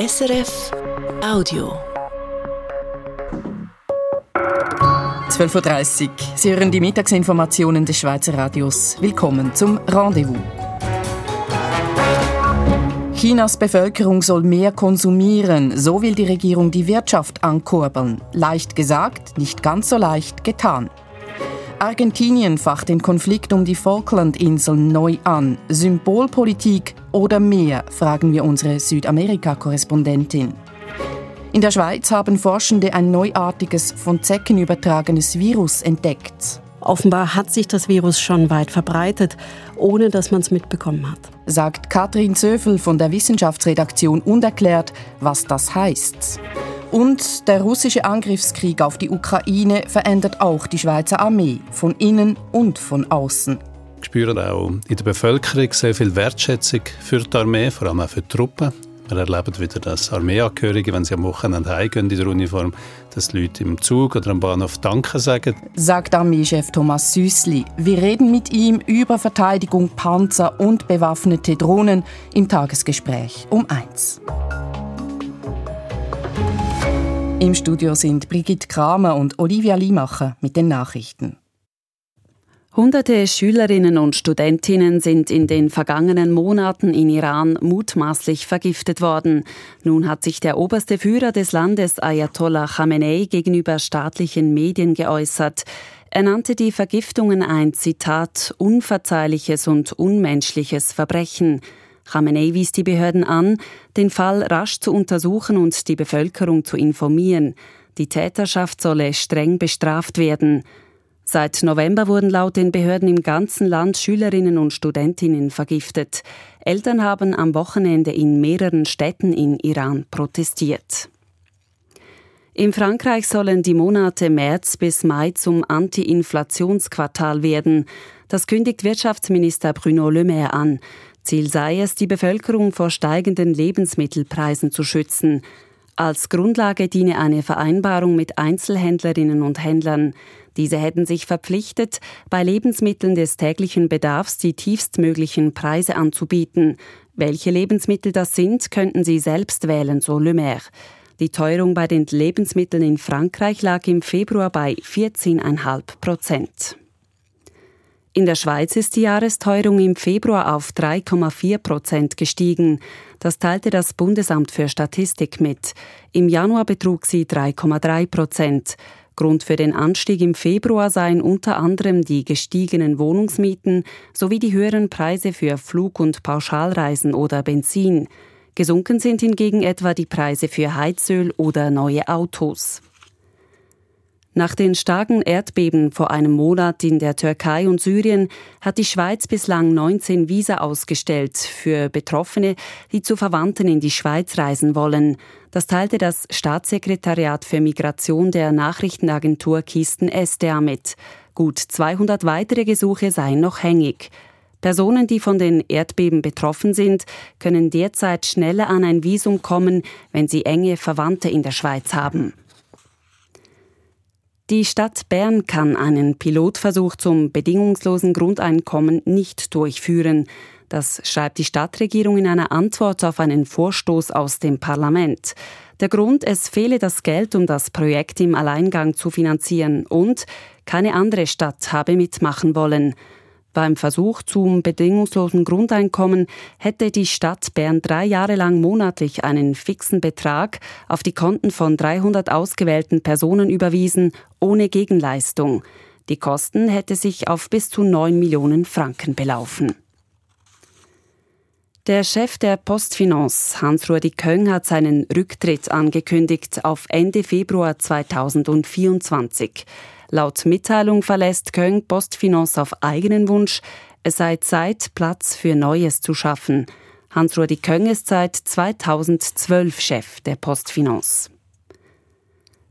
SRF Audio. 12.30 Uhr. Sie hören die Mittagsinformationen des Schweizer Radios. Willkommen zum Rendezvous. Chinas Bevölkerung soll mehr konsumieren, so will die Regierung die Wirtschaft ankurbeln. Leicht gesagt, nicht ganz so leicht getan. Argentinien facht den Konflikt um die Falklandinseln neu an. Symbolpolitik oder mehr, fragen wir unsere Südamerika-Korrespondentin. In der Schweiz haben Forschende ein neuartiges, von Zecken übertragenes Virus entdeckt. Offenbar hat sich das Virus schon weit verbreitet, ohne dass man es mitbekommen hat. Sagt Katrin Zöfel von der Wissenschaftsredaktion und erklärt, was das heißt. Und der russische Angriffskrieg auf die Ukraine verändert auch die Schweizer Armee, von innen und von außen. Spüren auch in der Bevölkerung sehr viel Wertschätzung für die Armee, vor allem auch für die Truppen. Wir erleben wieder, dass Armeeangehörige, wenn sie am Wochenende heimgehen in der Uniform, dass die Leute im Zug oder am Bahnhof Danke sagen. Sagt Armeechef Thomas Süßli. Wir reden mit ihm über Verteidigung, Panzer und bewaffnete Drohnen im Tagesgespräch um eins. Im Studio sind Brigitte Kramer und Olivia Limacher mit den Nachrichten. Hunderte Schülerinnen und Studentinnen sind in den vergangenen Monaten in Iran mutmaßlich vergiftet worden. Nun hat sich der oberste Führer des Landes Ayatollah Khamenei gegenüber staatlichen Medien geäußert. Er nannte die Vergiftungen ein Zitat unverzeihliches und unmenschliches Verbrechen. Khamenei wies die Behörden an, den Fall rasch zu untersuchen und die Bevölkerung zu informieren. Die Täterschaft solle streng bestraft werden. Seit November wurden laut den Behörden im ganzen Land Schülerinnen und Studentinnen vergiftet. Eltern haben am Wochenende in mehreren Städten in Iran protestiert. In Frankreich sollen die Monate März bis Mai zum Anti-Inflationsquartal werden. Das kündigt Wirtschaftsminister Bruno Le Maire an. Ziel sei es, die Bevölkerung vor steigenden Lebensmittelpreisen zu schützen. Als Grundlage diene eine Vereinbarung mit Einzelhändlerinnen und Händlern. Diese hätten sich verpflichtet, bei Lebensmitteln des täglichen Bedarfs die tiefstmöglichen Preise anzubieten. Welche Lebensmittel das sind, könnten sie selbst wählen, so Le Maire. Die Teuerung bei den Lebensmitteln in Frankreich lag im Februar bei 14,5 Prozent. In der Schweiz ist die Jahresteuerung im Februar auf 3,4 Prozent gestiegen. Das teilte das Bundesamt für Statistik mit. Im Januar betrug sie 3,3 Prozent. Grund für den Anstieg im Februar seien unter anderem die gestiegenen Wohnungsmieten sowie die höheren Preise für Flug- und Pauschalreisen oder Benzin. Gesunken sind hingegen etwa die Preise für Heizöl oder neue Autos. Nach den starken Erdbeben vor einem Monat in der Türkei und Syrien hat die Schweiz bislang 19 Visa ausgestellt für Betroffene, die zu Verwandten in die Schweiz reisen wollen. Das teilte das Staatssekretariat für Migration der Nachrichtenagentur Kisten SDA mit. Gut 200 weitere Gesuche seien noch hängig. Personen, die von den Erdbeben betroffen sind, können derzeit schneller an ein Visum kommen, wenn sie enge Verwandte in der Schweiz haben. Die Stadt Bern kann einen Pilotversuch zum bedingungslosen Grundeinkommen nicht durchführen. Das schreibt die Stadtregierung in einer Antwort auf einen Vorstoß aus dem Parlament. Der Grund, es fehle das Geld, um das Projekt im Alleingang zu finanzieren und keine andere Stadt habe mitmachen wollen. Beim Versuch zum bedingungslosen Grundeinkommen hätte die Stadt Bern drei Jahre lang monatlich einen fixen Betrag auf die Konten von 300 ausgewählten Personen überwiesen, ohne Gegenleistung. Die Kosten hätte sich auf bis zu 9 Millionen Franken belaufen. Der Chef der Postfinance, Hans-Rudi Köng, hat seinen Rücktritt angekündigt auf Ende Februar 2024. Laut Mitteilung verlässt Köng Postfinance auf eigenen Wunsch. Es sei Zeit, Platz für Neues zu schaffen. Hans-Rudi Köng ist seit 2012 Chef der Postfinance.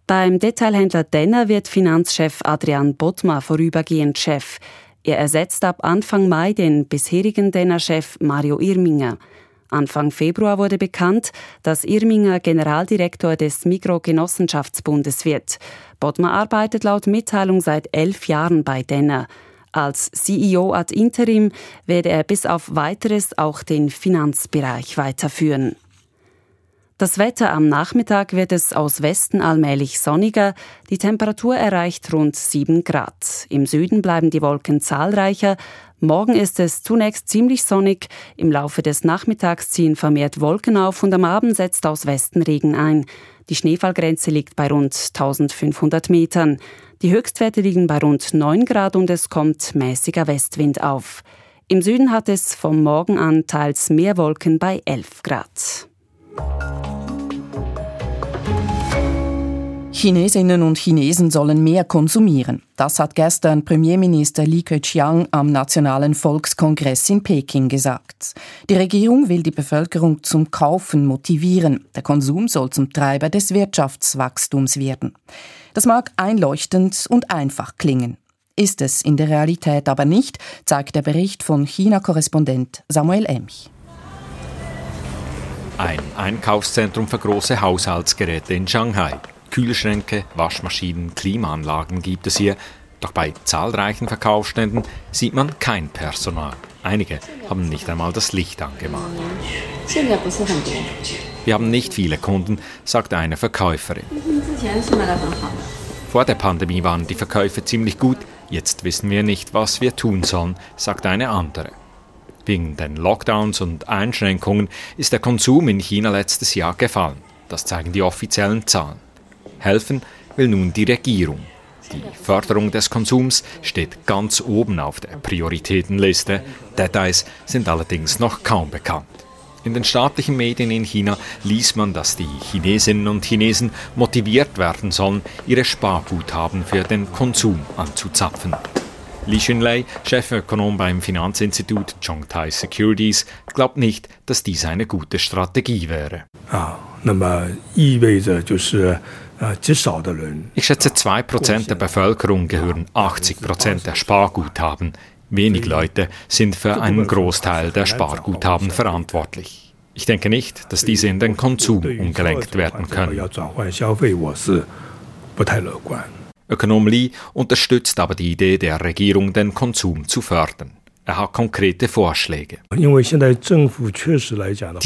Beim Detailhändler Denner wird Finanzchef Adrian Bottmar vorübergehend Chef. Er ersetzt ab Anfang Mai den bisherigen Denner-Chef Mario Irminger. Anfang Februar wurde bekannt, dass Irminger Generaldirektor des Mikrogenossenschaftsbundes wird. Bodmer arbeitet laut Mitteilung seit elf Jahren bei Denner. Als CEO ad interim werde er bis auf weiteres auch den Finanzbereich weiterführen. Das Wetter am Nachmittag wird es aus Westen allmählich sonniger. Die Temperatur erreicht rund 7 Grad. Im Süden bleiben die Wolken zahlreicher. Morgen ist es zunächst ziemlich sonnig. Im Laufe des Nachmittags ziehen vermehrt Wolken auf und am Abend setzt aus Westen Regen ein. Die Schneefallgrenze liegt bei rund 1500 Metern. Die Höchstwerte liegen bei rund 9 Grad und es kommt mäßiger Westwind auf. Im Süden hat es vom Morgen an teils mehr Wolken bei 11 Grad. Chinesinnen und Chinesen sollen mehr konsumieren. Das hat gestern Premierminister Li Keqiang am Nationalen Volkskongress in Peking gesagt. Die Regierung will die Bevölkerung zum Kaufen motivieren. Der Konsum soll zum Treiber des Wirtschaftswachstums werden. Das mag einleuchtend und einfach klingen. Ist es in der Realität aber nicht, zeigt der Bericht von China-Korrespondent Samuel Emch. Ein Einkaufszentrum für große Haushaltsgeräte in Shanghai. Kühlschränke, Waschmaschinen, Klimaanlagen gibt es hier. Doch bei zahlreichen Verkaufsständen sieht man kein Personal. Einige haben nicht einmal das Licht angemacht. Wir haben nicht viele Kunden, sagt eine Verkäuferin. Vor der Pandemie waren die Verkäufe ziemlich gut, jetzt wissen wir nicht, was wir tun sollen, sagt eine andere. Wegen den Lockdowns und Einschränkungen ist der Konsum in China letztes Jahr gefallen. Das zeigen die offiziellen Zahlen. Helfen will nun die Regierung. Die Förderung des Konsums steht ganz oben auf der Prioritätenliste. Details sind allerdings noch kaum bekannt. In den staatlichen Medien in China ließ man, dass die Chinesinnen und Chinesen motiviert werden sollen, ihre Sparguthaben für den Konsum anzuzapfen. Li Xunlei, Chefökonom beim Finanzinstitut Chongtai Securities, glaubt nicht, dass dies eine gute Strategie wäre. Ich schätze, 2% der Bevölkerung gehören 80% der Sparguthaben. Wenig Leute sind für einen Großteil der Sparguthaben verantwortlich. Ich denke nicht, dass diese in den Konsum umgelenkt werden können. Ökonom Li unterstützt aber die Idee der Regierung, den Konsum zu fördern. Er hat konkrete Vorschläge. Die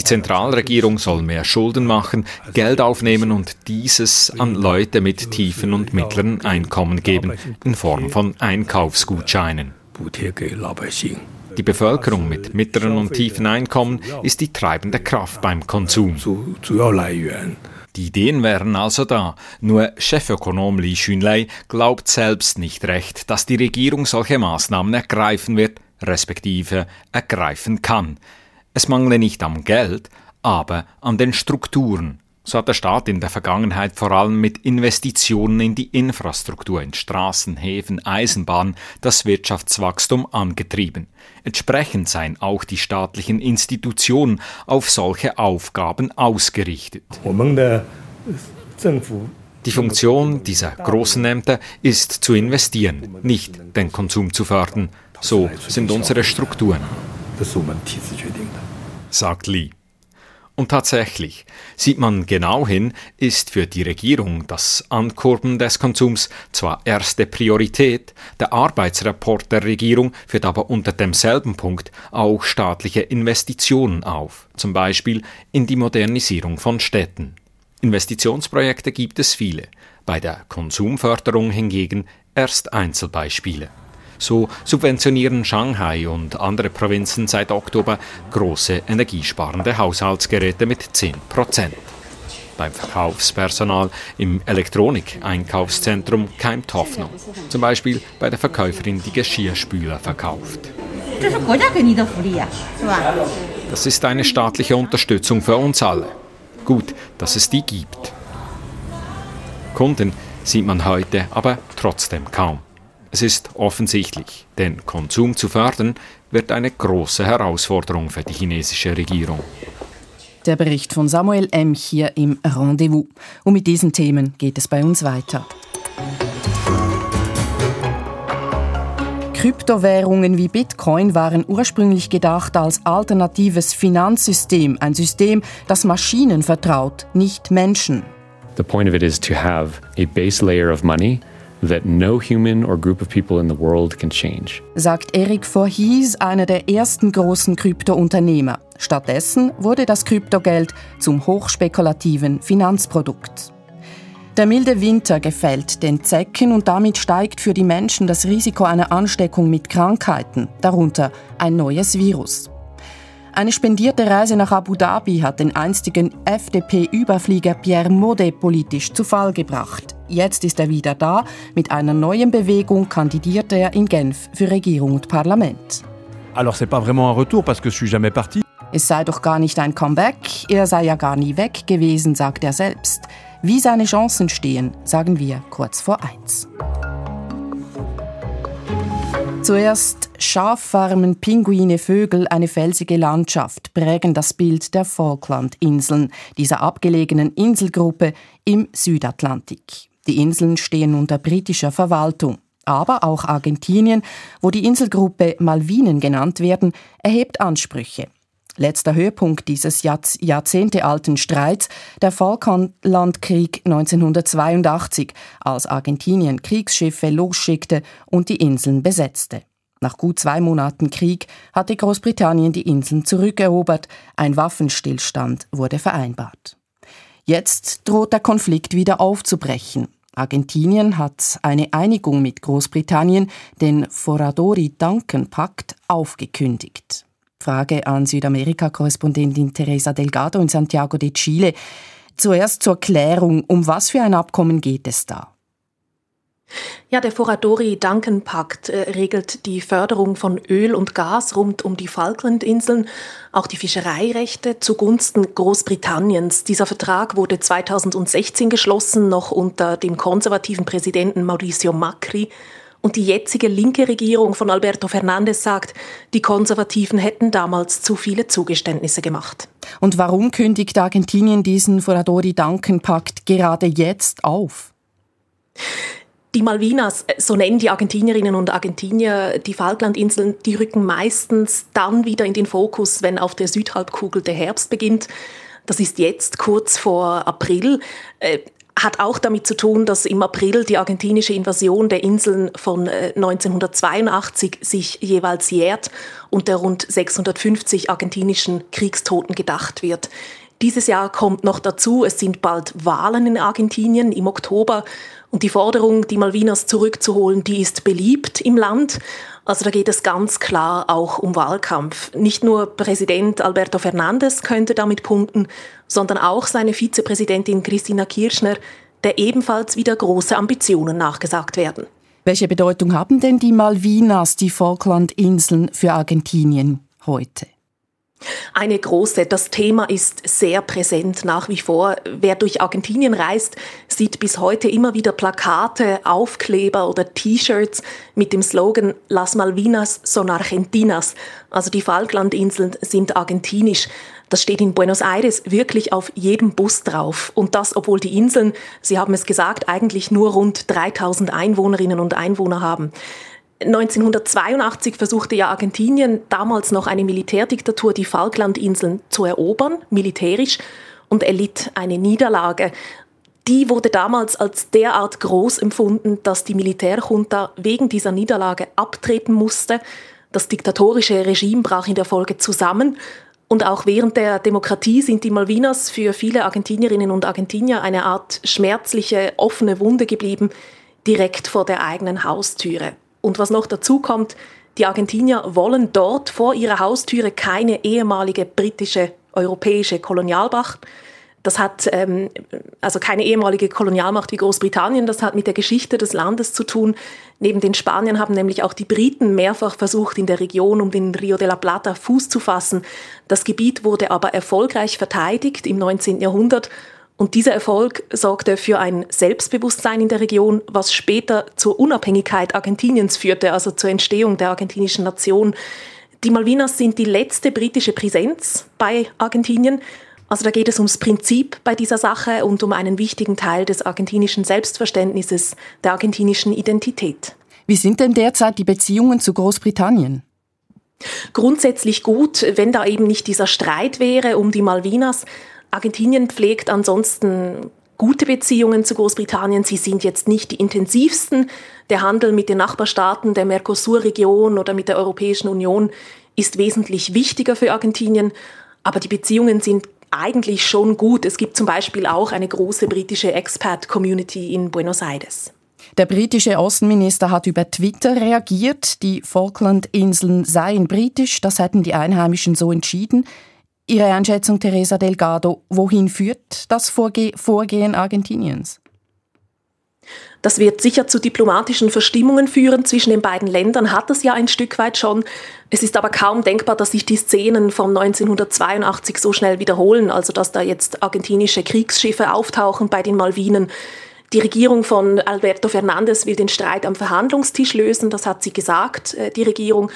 Zentralregierung soll mehr Schulden machen, Geld aufnehmen und dieses an Leute mit tiefen und mittleren Einkommen geben, in Form von Einkaufsgutscheinen. Die Bevölkerung mit mittleren und tiefen Einkommen ist die treibende Kraft beim Konsum. Die Ideen wären also da, nur Chefökonom Li Xunlei glaubt selbst nicht recht, dass die Regierung solche Maßnahmen ergreifen wird, respektive ergreifen kann. Es mangle nicht am Geld, aber an den Strukturen. So hat der Staat in der Vergangenheit vor allem mit Investitionen in die Infrastruktur, in Straßen, Häfen, Eisenbahnen das Wirtschaftswachstum angetrieben. Entsprechend seien auch die staatlichen Institutionen auf solche Aufgaben ausgerichtet. Die Funktion dieser großen Ämter ist zu investieren, nicht den Konsum zu fördern. So sind unsere Strukturen, sagt Lee. Und tatsächlich, sieht man genau hin, ist für die Regierung das Ankurbeln des Konsums zwar erste Priorität, der Arbeitsrapport der Regierung führt aber unter demselben Punkt auch staatliche Investitionen auf, zum Beispiel in die Modernisierung von Städten. Investitionsprojekte gibt es viele, bei der Konsumförderung hingegen erst Einzelbeispiele. So subventionieren Shanghai und andere Provinzen seit Oktober große energiesparende Haushaltsgeräte mit 10% Beim Verkaufspersonal im Elektronik-Einkaufszentrum keimt Hoffnung. Zum Beispiel bei der Verkäuferin, die Geschirrspüler verkauft. Das ist eine staatliche Unterstützung für uns alle. Gut, dass es die gibt. Kunden sieht man heute aber trotzdem kaum. Es ist offensichtlich, den Konsum zu fördern wird eine große Herausforderung für die chinesische Regierung. Der Bericht von Samuel M. hier im Rendezvous. Und mit diesen Themen geht es bei uns weiter. Kryptowährungen wie Bitcoin waren ursprünglich gedacht als alternatives Finanzsystem, ein System, das Maschinen vertraut, nicht Menschen. The point of it is to have a base layer of money that no human or group of people in the world can change. Sagt Eric Voorhees, einer der ersten großen Kryptounternehmer. Stattdessen wurde das Kryptogeld zum hochspekulativen Finanzprodukt. Der milde Winter gefällt den Zecken und damit steigt für die Menschen das Risiko einer Ansteckung mit Krankheiten, darunter ein neues Virus. Eine spendierte Reise nach Abu Dhabi hat den einstigen FDP-Überflieger Pierre Modet politisch zu Fall gebracht. Jetzt ist er wieder da. Mit einer neuen Bewegung kandidiert er in Genf für Regierung und Parlament. Alors c'est pas vraiment un retour parce que je suis jamais parti. Es sei doch gar nicht ein Comeback, er sei ja gar nie weg gewesen, sagt er selbst. Wie seine Chancen stehen, sagen wir kurz vor eins. Zuerst Schaffarmen, Pinguine, Vögel, eine felsige Landschaft prägen das Bild der Falklandinseln, dieser abgelegenen Inselgruppe im Südatlantik. Die Inseln stehen unter britischer Verwaltung. Aber auch Argentinien, wo die Inselgruppe Malvinen genannt werden, erhebt Ansprüche. Letzter Höhepunkt dieses jahrzehntealten Streits, der Falklandkrieg 1982, als Argentinien Kriegsschiffe losschickte und die Inseln besetzte. Nach gut zwei Monaten Krieg hatte Großbritannien die Inseln zurückerobert, ein Waffenstillstand wurde vereinbart. Jetzt droht der Konflikt wieder aufzubrechen. Argentinien hat eine Einigung mit Großbritannien, den Foradori-Duncan-Pakt, aufgekündigt. Frage an Südamerika-Korrespondentin Teresa Delgado in Santiago de Chile. Zuerst zur Klärung, um was für ein Abkommen geht es da? Ja, der Foradori-Duncan-Pakt äh, regelt die Förderung von Öl und Gas rund um die Falklandinseln, auch die Fischereirechte zugunsten Großbritanniens. Dieser Vertrag wurde 2016 geschlossen, noch unter dem konservativen Präsidenten Mauricio Macri. Und die jetzige linke Regierung von Alberto Fernandez sagt, die Konservativen hätten damals zu viele Zugeständnisse gemacht. Und warum kündigt Argentinien diesen Foradori-Duncan-Pakt gerade jetzt auf? Die Malvinas, so nennen die Argentinierinnen und Argentinier die Falklandinseln, die rücken meistens dann wieder in den Fokus, wenn auf der Südhalbkugel der Herbst beginnt. Das ist jetzt kurz vor April. Äh, hat auch damit zu tun, dass im April die argentinische Invasion der Inseln von 1982 äh, sich jeweils jährt und der rund 650 argentinischen Kriegstoten gedacht wird. Dieses Jahr kommt noch dazu, es sind bald Wahlen in Argentinien im Oktober und die Forderung, die Malvinas zurückzuholen, die ist beliebt im Land. Also da geht es ganz klar auch um Wahlkampf. Nicht nur Präsident Alberto Fernandez könnte damit punkten, sondern auch seine Vizepräsidentin Christina Kirchner, der ebenfalls wieder große Ambitionen nachgesagt werden. Welche Bedeutung haben denn die Malvinas, die Falklandinseln, für Argentinien heute? Eine große. Das Thema ist sehr präsent nach wie vor. Wer durch Argentinien reist, sieht bis heute immer wieder Plakate, Aufkleber oder T-Shirts mit dem Slogan Las Malvinas son Argentinas. Also die Falklandinseln sind argentinisch. Das steht in Buenos Aires wirklich auf jedem Bus drauf. Und das, obwohl die Inseln, Sie haben es gesagt, eigentlich nur rund 3000 Einwohnerinnen und Einwohner haben. 1982 versuchte ja Argentinien, damals noch eine Militärdiktatur, die Falklandinseln zu erobern, militärisch, und erlitt eine Niederlage. Die wurde damals als derart groß empfunden, dass die Militärjunta wegen dieser Niederlage abtreten musste. Das diktatorische Regime brach in der Folge zusammen. Und auch während der Demokratie sind die Malvinas für viele Argentinierinnen und Argentinier eine Art schmerzliche, offene Wunde geblieben, direkt vor der eigenen Haustüre. Und was noch dazu kommt, die Argentinier wollen dort vor ihrer Haustüre keine ehemalige britische europäische Kolonialmacht. Das hat ähm, also keine ehemalige Kolonialmacht wie Großbritannien, das hat mit der Geschichte des Landes zu tun. Neben den Spaniern haben nämlich auch die Briten mehrfach versucht, in der Region um den Rio de la Plata Fuß zu fassen. Das Gebiet wurde aber erfolgreich verteidigt im 19. Jahrhundert und dieser Erfolg sorgte für ein Selbstbewusstsein in der Region, was später zur Unabhängigkeit Argentiniens führte, also zur Entstehung der argentinischen Nation. Die Malvinas sind die letzte britische Präsenz bei Argentinien. Also da geht es ums Prinzip bei dieser Sache und um einen wichtigen Teil des argentinischen Selbstverständnisses, der argentinischen Identität. Wie sind denn derzeit die Beziehungen zu Großbritannien? Grundsätzlich gut, wenn da eben nicht dieser Streit wäre um die Malvinas. Argentinien pflegt ansonsten gute Beziehungen zu Großbritannien. Sie sind jetzt nicht die intensivsten. Der Handel mit den Nachbarstaaten der Mercosur-Region oder mit der Europäischen Union ist wesentlich wichtiger für Argentinien. Aber die Beziehungen sind eigentlich schon gut. Es gibt zum Beispiel auch eine große britische Expat-Community in Buenos Aires. Der britische Außenminister hat über Twitter reagiert, die Falklandinseln seien britisch, das hätten die Einheimischen so entschieden. Ihre Einschätzung, Teresa Delgado, wohin führt das Vorge Vorgehen Argentiniens? Das wird sicher zu diplomatischen Verstimmungen führen zwischen den beiden Ländern, hat es ja ein Stück weit schon. Es ist aber kaum denkbar, dass sich die Szenen von 1982 so schnell wiederholen, also dass da jetzt argentinische Kriegsschiffe auftauchen bei den Malvinen. Die Regierung von Alberto Fernandez will den Streit am Verhandlungstisch lösen, das hat sie gesagt, äh, die Regierung.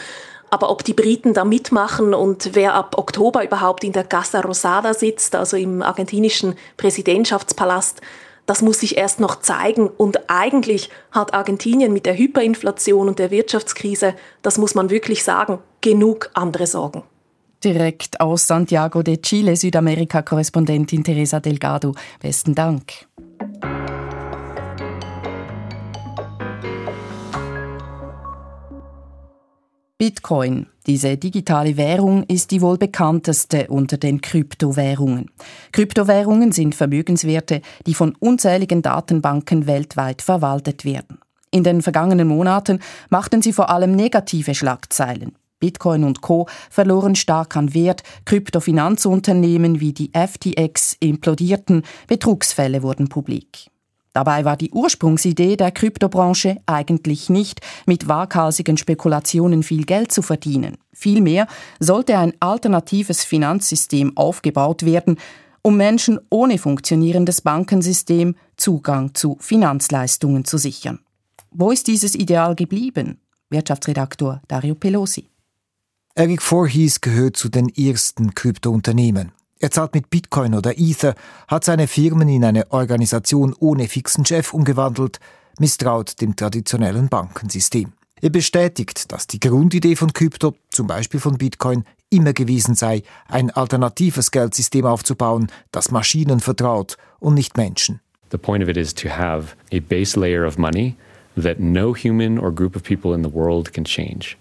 Aber ob die Briten da mitmachen und wer ab Oktober überhaupt in der Casa Rosada sitzt, also im argentinischen Präsidentschaftspalast, das muss sich erst noch zeigen. Und eigentlich hat Argentinien mit der Hyperinflation und der Wirtschaftskrise, das muss man wirklich sagen, genug andere Sorgen. Direkt aus Santiago de Chile, Südamerika-Korrespondentin Teresa Delgado. Besten Dank. Bitcoin, diese digitale Währung, ist die wohl bekannteste unter den Kryptowährungen. Kryptowährungen sind Vermögenswerte, die von unzähligen Datenbanken weltweit verwaltet werden. In den vergangenen Monaten machten sie vor allem negative Schlagzeilen. Bitcoin und Co. verloren stark an Wert, Kryptofinanzunternehmen wie die FTX implodierten, Betrugsfälle wurden publik. Dabei war die Ursprungsidee der Kryptobranche eigentlich nicht, mit waghalsigen Spekulationen viel Geld zu verdienen. Vielmehr sollte ein alternatives Finanzsystem aufgebaut werden, um Menschen ohne funktionierendes Bankensystem Zugang zu Finanzleistungen zu sichern. Wo ist dieses Ideal geblieben? Wirtschaftsredaktor Dario Pelosi. Eric Voorhees gehört zu den ersten Kryptounternehmen. Er zahlt mit Bitcoin oder Ether, hat seine Firmen in eine Organisation ohne fixen Chef umgewandelt, misstraut dem traditionellen Bankensystem. Er bestätigt, dass die Grundidee von Krypto, zum Beispiel von Bitcoin, immer gewesen sei, ein alternatives Geldsystem aufzubauen, das Maschinen vertraut und nicht Menschen. The point of it is to have a base layer of money that no human or group of people in the world can change.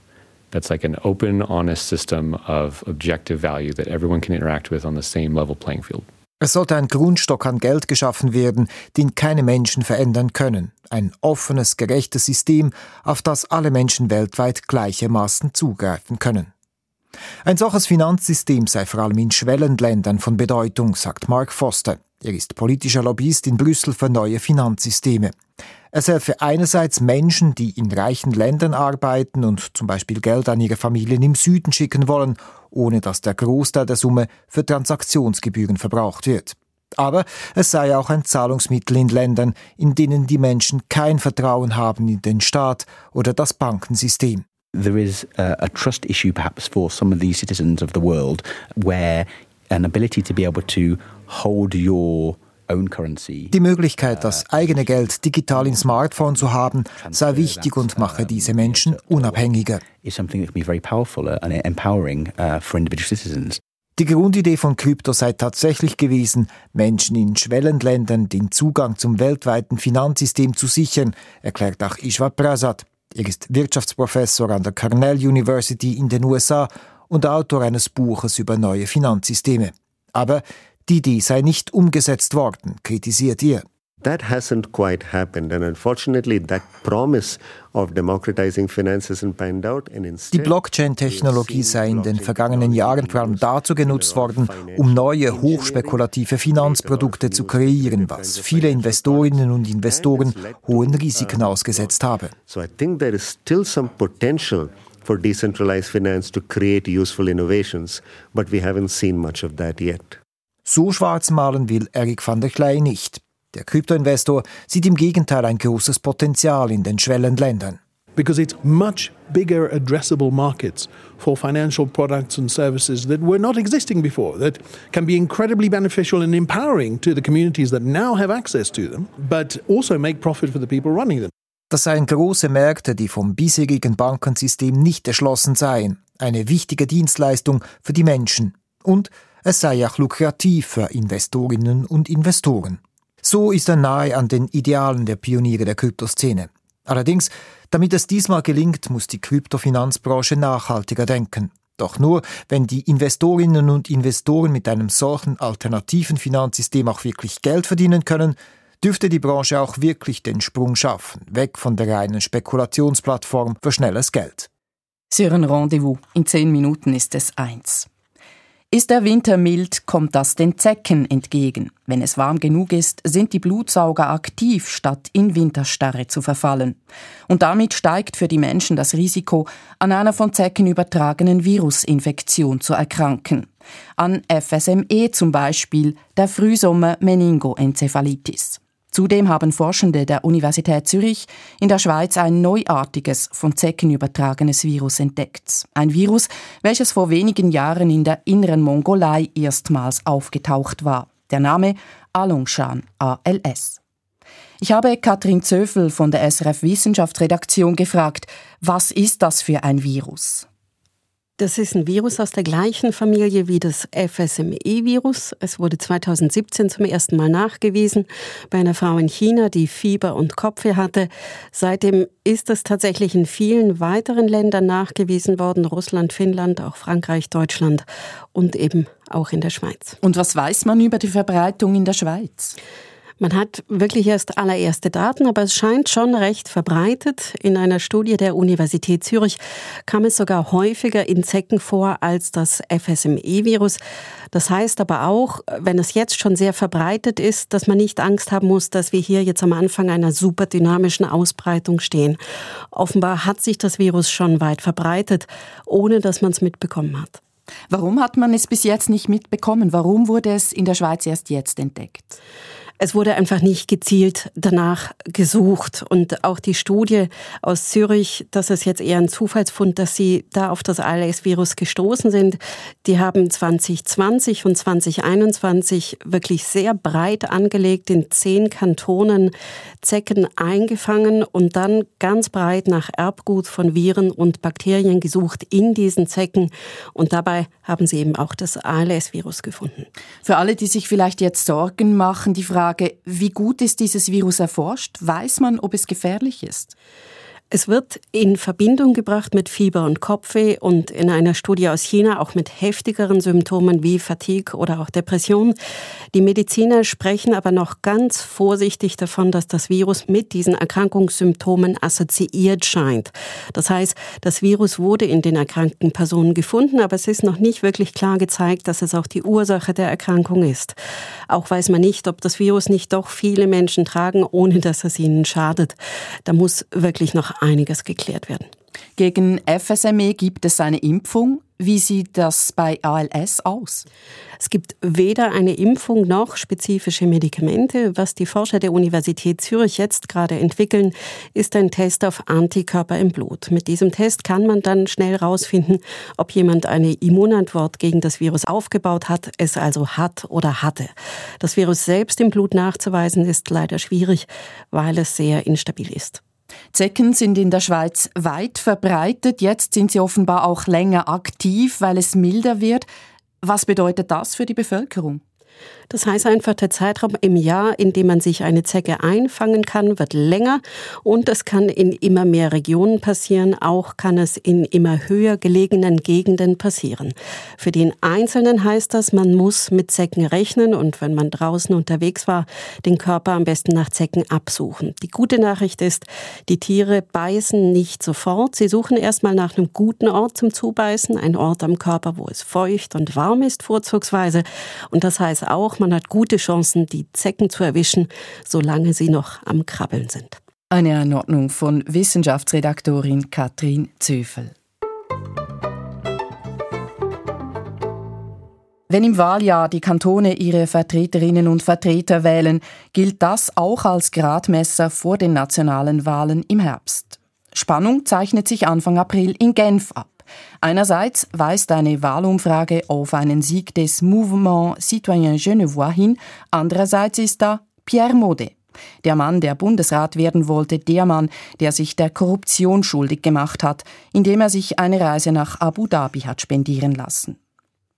That's like an open, honest system of objective value that everyone can interact with on the same level playing field. Es sollte ein Grundstock an Geld geschaffen werden, den keine Menschen verändern können. Ein offenes, gerechtes System, auf das alle Menschen weltweit gleichermaßen zugreifen können. Ein solches Finanzsystem sei vor allem in Schwellenländern von Bedeutung, sagt Mark Foster. Er ist politischer Lobbyist in Brüssel für neue Finanzsysteme. Es helfe einerseits Menschen, die in reichen Ländern arbeiten und zum Beispiel Geld an ihre Familien im Süden schicken wollen, ohne dass der Großteil der Summe für Transaktionsgebühren verbraucht wird. Aber es sei auch ein Zahlungsmittel in Ländern, in denen die Menschen kein Vertrauen haben in den Staat oder das Bankensystem. There is a, a trust issue perhaps for some of these citizens of the world where an ability to be able to hold your die Möglichkeit, das eigene Geld digital im Smartphone zu haben, sei wichtig und mache diese Menschen unabhängiger. Die Grundidee von Krypto sei tatsächlich gewesen, Menschen in Schwellenländern den Zugang zum weltweiten Finanzsystem zu sichern, erklärt auch Ishwar Prasad. Er ist Wirtschaftsprofessor an der Cornell University in den USA und Autor eines Buches über neue Finanzsysteme. Aber die Idee sei nicht umgesetzt worden, kritisiert ihr. That hasn't quite happened, and unfortunately, that promise of democratizing finance hasn't panned out. And Die Blockchain-Technologie sei in den vergangenen Jahren vor allem dazu genutzt worden, um neue hochspekulative Finanzprodukte zu kreieren, was viele Investorinnen und Investoren hohen Risiken ausgesetzt habe. So I think there is still some potential for decentralized finance to create useful innovations, but we haven't seen much of that yet. So schwarz malen will Eric van der Kley nicht. Der Kryptoinvestor sieht im Gegenteil ein großes Potenzial in den Schwellenländern. Because it's much bigger addressable markets for financial products and services that were not existing before, that can be incredibly beneficial and empowering to the communities that now have access to them, but also make profit for the people running them. Das seien große Märkte, die vom bisherigen Bankensystem nicht erschlossen seien. Eine wichtige Dienstleistung für die Menschen. Und es sei auch lukrativ für Investorinnen und Investoren. So ist er nahe an den Idealen der Pioniere der Kryptoszene. Allerdings, damit es diesmal gelingt, muss die Kryptofinanzbranche nachhaltiger denken. Doch nur, wenn die Investorinnen und Investoren mit einem solchen alternativen Finanzsystem auch wirklich Geld verdienen können, dürfte die Branche auch wirklich den Sprung schaffen, weg von der reinen Spekulationsplattform für schnelles Geld. Sur un Rendezvous. In zehn Minuten ist es eins. Ist der Winter mild, kommt das den Zecken entgegen. Wenn es warm genug ist, sind die Blutsauger aktiv, statt in Winterstarre zu verfallen. Und damit steigt für die Menschen das Risiko, an einer von Zecken übertragenen Virusinfektion zu erkranken. An FSME zum Beispiel, der Frühsommer-Meningoenzephalitis. Zudem haben Forschende der Universität Zürich in der Schweiz ein neuartiges, von Zecken übertragenes Virus entdeckt. Ein Virus, welches vor wenigen Jahren in der inneren Mongolei erstmals aufgetaucht war. Der Name Alongshan ALS. Ich habe Katrin Zöfel von der SRF Wissenschaftsredaktion gefragt, was ist das für ein Virus? Das ist ein Virus aus der gleichen Familie wie das FSME-Virus. Es wurde 2017 zum ersten Mal nachgewiesen bei einer Frau in China, die Fieber und Kopfweh hatte. Seitdem ist es tatsächlich in vielen weiteren Ländern nachgewiesen worden. Russland, Finnland, auch Frankreich, Deutschland und eben auch in der Schweiz. Und was weiß man über die Verbreitung in der Schweiz? Man hat wirklich erst allererste Daten, aber es scheint schon recht verbreitet. In einer Studie der Universität Zürich kam es sogar häufiger in Zecken vor als das FSME-Virus. Das heißt aber auch, wenn es jetzt schon sehr verbreitet ist, dass man nicht Angst haben muss, dass wir hier jetzt am Anfang einer super dynamischen Ausbreitung stehen. Offenbar hat sich das Virus schon weit verbreitet, ohne dass man es mitbekommen hat. Warum hat man es bis jetzt nicht mitbekommen? Warum wurde es in der Schweiz erst jetzt entdeckt? Es wurde einfach nicht gezielt danach gesucht. Und auch die Studie aus Zürich, das ist jetzt eher ein Zufallsfund, dass sie da auf das ALS-Virus gestoßen sind. Die haben 2020 und 2021 wirklich sehr breit angelegt in zehn Kantonen Zecken eingefangen und dann ganz breit nach Erbgut von Viren und Bakterien gesucht in diesen Zecken. Und dabei haben sie eben auch das ALS-Virus gefunden. Für alle, die sich vielleicht jetzt Sorgen machen, die Frage, Frage, wie gut ist dieses Virus erforscht? Weiß man, ob es gefährlich ist? Es wird in Verbindung gebracht mit Fieber und Kopfweh und in einer Studie aus China auch mit heftigeren Symptomen wie Fatigue oder auch Depression. Die Mediziner sprechen aber noch ganz vorsichtig davon, dass das Virus mit diesen Erkrankungssymptomen assoziiert scheint. Das heißt, das Virus wurde in den erkrankten Personen gefunden, aber es ist noch nicht wirklich klar gezeigt, dass es auch die Ursache der Erkrankung ist. Auch weiß man nicht, ob das Virus nicht doch viele Menschen tragen, ohne dass es ihnen schadet. Da muss wirklich noch einiges geklärt werden. Gegen FSME gibt es eine Impfung. Wie sieht das bei ALS aus? Es gibt weder eine Impfung noch spezifische Medikamente. Was die Forscher der Universität Zürich jetzt gerade entwickeln, ist ein Test auf Antikörper im Blut. Mit diesem Test kann man dann schnell herausfinden, ob jemand eine Immunantwort gegen das Virus aufgebaut hat, es also hat oder hatte. Das Virus selbst im Blut nachzuweisen ist leider schwierig, weil es sehr instabil ist. Zecken sind in der Schweiz weit verbreitet. Jetzt sind sie offenbar auch länger aktiv, weil es milder wird. Was bedeutet das für die Bevölkerung? Das heißt einfach, der Zeitraum im Jahr, in dem man sich eine Zecke einfangen kann, wird länger und es kann in immer mehr Regionen passieren. Auch kann es in immer höher gelegenen Gegenden passieren. Für den Einzelnen heißt das, man muss mit Zecken rechnen und wenn man draußen unterwegs war, den Körper am besten nach Zecken absuchen. Die gute Nachricht ist, die Tiere beißen nicht sofort. Sie suchen erstmal nach einem guten Ort zum Zubeißen, ein Ort am Körper, wo es feucht und warm ist, vorzugsweise. Und das heißt auch, man hat gute Chancen, die Zecken zu erwischen, solange sie noch am Krabbeln sind. Eine Anordnung von Wissenschaftsredaktorin Katrin Zöfel. Wenn im Wahljahr die Kantone ihre Vertreterinnen und Vertreter wählen, gilt das auch als Gradmesser vor den nationalen Wahlen im Herbst. Spannung zeichnet sich Anfang April in Genf ab. Einerseits weist eine Wahlumfrage auf einen Sieg des Mouvement Citoyen Genevois hin, andererseits ist da Pierre Modet. Der Mann, der Bundesrat werden wollte, der Mann, der sich der Korruption schuldig gemacht hat, indem er sich eine Reise nach Abu Dhabi hat spendieren lassen.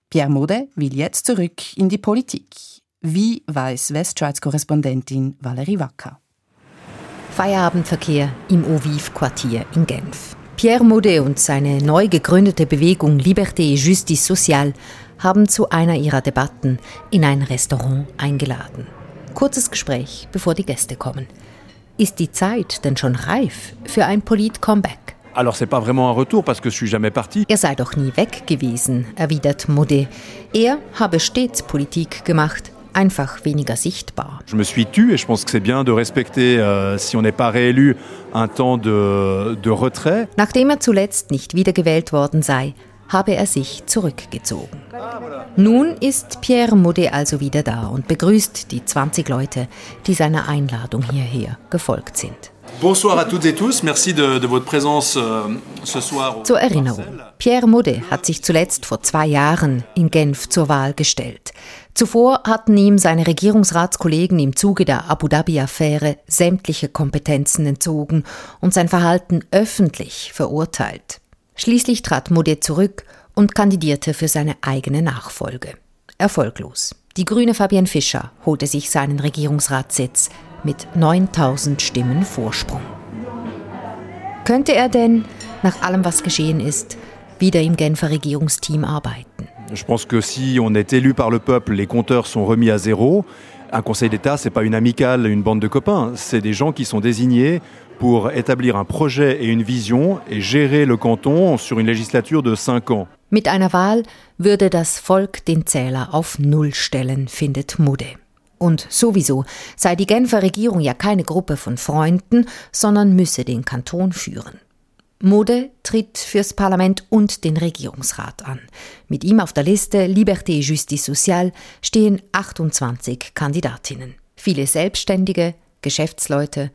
Pierre Modet will jetzt zurück in die Politik. Wie weiß Westschweiz-Korrespondentin Valerie Wacker. Feierabendverkehr im Oviv-Quartier in Genf. Pierre Maudet und seine neu gegründete Bewegung Liberté et Justice Sociale haben zu einer ihrer Debatten in ein Restaurant eingeladen. Kurzes Gespräch, bevor die Gäste kommen. Ist die Zeit denn schon reif für ein Polit-Comeback? Alors c'est pas vraiment un retour parce que je suis jamais parti. Er sei doch nie weg gewesen, erwidert Maudet. Er habe stets Politik gemacht, einfach weniger sichtbar. Je me suis tu et je pense que c'est bien de respecter, euh, si on n'est pas réélu, un temps de, de retrait. Nachdem er zuletzt nicht wiedergewählt worden sei, habe er sich zurückgezogen. Nun ist Pierre Maudet also wieder da und begrüßt die 20 Leute, die seiner Einladung hierher gefolgt sind. Bonsoir à toutes et tous, merci de, de votre présence euh, ce soir. Zur Erinnerung, Pierre Maudet hat sich zuletzt vor zwei Jahren in Genf zur Wahl gestellt. Zuvor hatten ihm seine Regierungsratskollegen im Zuge der Abu Dhabi-Affäre sämtliche Kompetenzen entzogen und sein Verhalten öffentlich verurteilt. Schließlich trat Maudet zurück und kandidierte für seine eigene Nachfolge. Erfolglos. Die grüne Fabienne Fischer holte sich seinen Regierungsratssitz mit 9000 Stimmen Vorsprung. Könnte er denn, nach allem was geschehen ist, wieder im Genfer Regierungsteam arbeiten? Je pense que si on est élu par le peuple, les compteurs sont remis à zéro. Un conseil d'État, c'est pas une amicale, une bande de copains, c'est des gens qui sont désignés pour établir un projet et une vision et gérer le canton sur une législature de cinq ans. Mit einer Wahl würde das Volk den Zähler auf Null stellen, findet Mudde. Und sowieso sei die Genfer Regierung ja keine Gruppe von Freunden, sondern müsse den Kanton führen. Mode tritt fürs Parlament und den Regierungsrat an. Mit ihm auf der Liste Liberté Justice Sociale stehen 28 Kandidatinnen. Viele Selbstständige, Geschäftsleute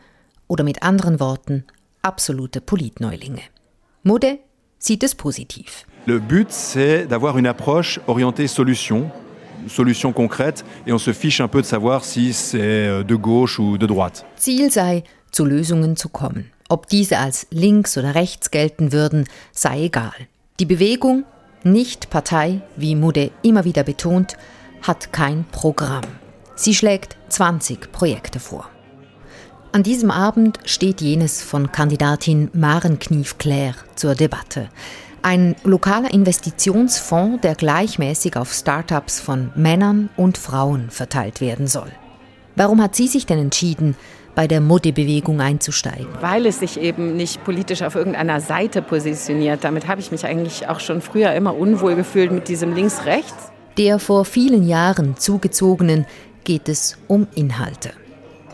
oder mit anderen Worten absolute Politneulinge. Mode sieht es positiv. Le but, c'est d'avoir une approche orientée solution, solution concrète, et on se fiche un peu de savoir si c'est de gauche ou de droite. Ziel sei, zu Lösungen zu kommen. Ob diese als links oder rechts gelten würden, sei egal. Die Bewegung, nicht Partei, wie Mude immer wieder betont, hat kein Programm. Sie schlägt 20 Projekte vor. An diesem Abend steht jenes von Kandidatin Maren Knief-Claire zur Debatte. Ein lokaler Investitionsfonds, der gleichmäßig auf Startups von Männern und Frauen verteilt werden soll. Warum hat sie sich denn entschieden, bei der Modebewegung einzusteigen. Weil es sich eben nicht politisch auf irgendeiner Seite positioniert. Damit habe ich mich eigentlich auch schon früher immer unwohl gefühlt mit diesem Links-Rechts. Der vor vielen Jahren zugezogenen geht es um Inhalte.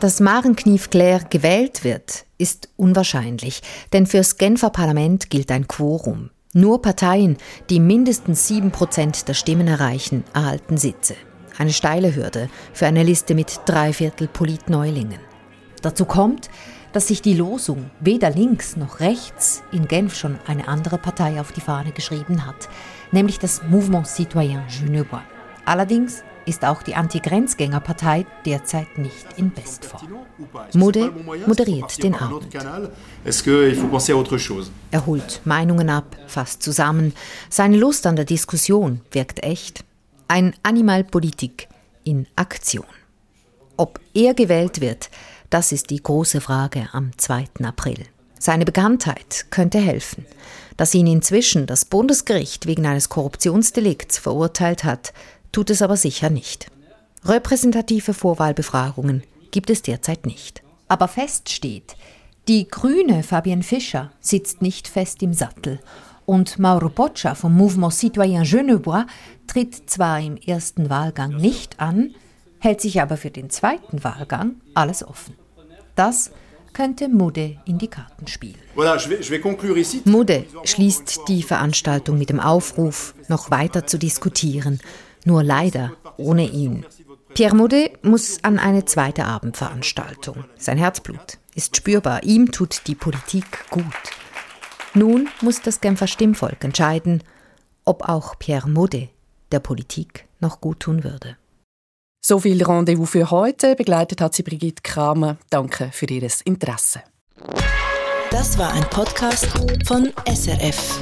Dass Maren Knief-Claire gewählt wird, ist unwahrscheinlich, denn fürs Genfer Parlament gilt ein Quorum. Nur Parteien, die mindestens sieben Prozent der Stimmen erreichen, erhalten Sitze. Eine steile Hürde für eine Liste mit dreiviertel Politneulingen. Dazu kommt, dass sich die Losung weder links noch rechts in Genf schon eine andere Partei auf die Fahne geschrieben hat, nämlich das Mouvement Citoyen Genevois. Allerdings ist auch die Anti-Grenzgänger-Partei derzeit nicht in Bestform. Mode moderiert den Abend. Er holt Meinungen ab, fasst zusammen. Seine Lust an der Diskussion wirkt echt. Ein Animal Politik in Aktion. Ob er gewählt wird, das ist die große Frage am 2. April. Seine Bekanntheit könnte helfen. Dass ihn inzwischen das Bundesgericht wegen eines Korruptionsdelikts verurteilt hat, tut es aber sicher nicht. Repräsentative Vorwahlbefragungen gibt es derzeit nicht. Aber fest steht, die grüne Fabienne Fischer sitzt nicht fest im Sattel und Mauro Boccia vom Mouvement Citoyen Genevois tritt zwar im ersten Wahlgang nicht an, hält sich aber für den zweiten Wahlgang alles offen. Das könnte Mude in die Karten spielen. Mude schließt die Veranstaltung mit dem Aufruf, noch weiter zu diskutieren, nur leider ohne ihn. Pierre Mude muss an eine zweite Abendveranstaltung. Sein Herzblut ist spürbar, ihm tut die Politik gut. Nun muss das Genfer Stimmvolk entscheiden, ob auch Pierre Mude der Politik noch gut tun würde. So viel Rendezvous für heute. Begleitet hat sie Brigitte Kramer. Danke für Ihr Interesse. Das war ein Podcast von SRF.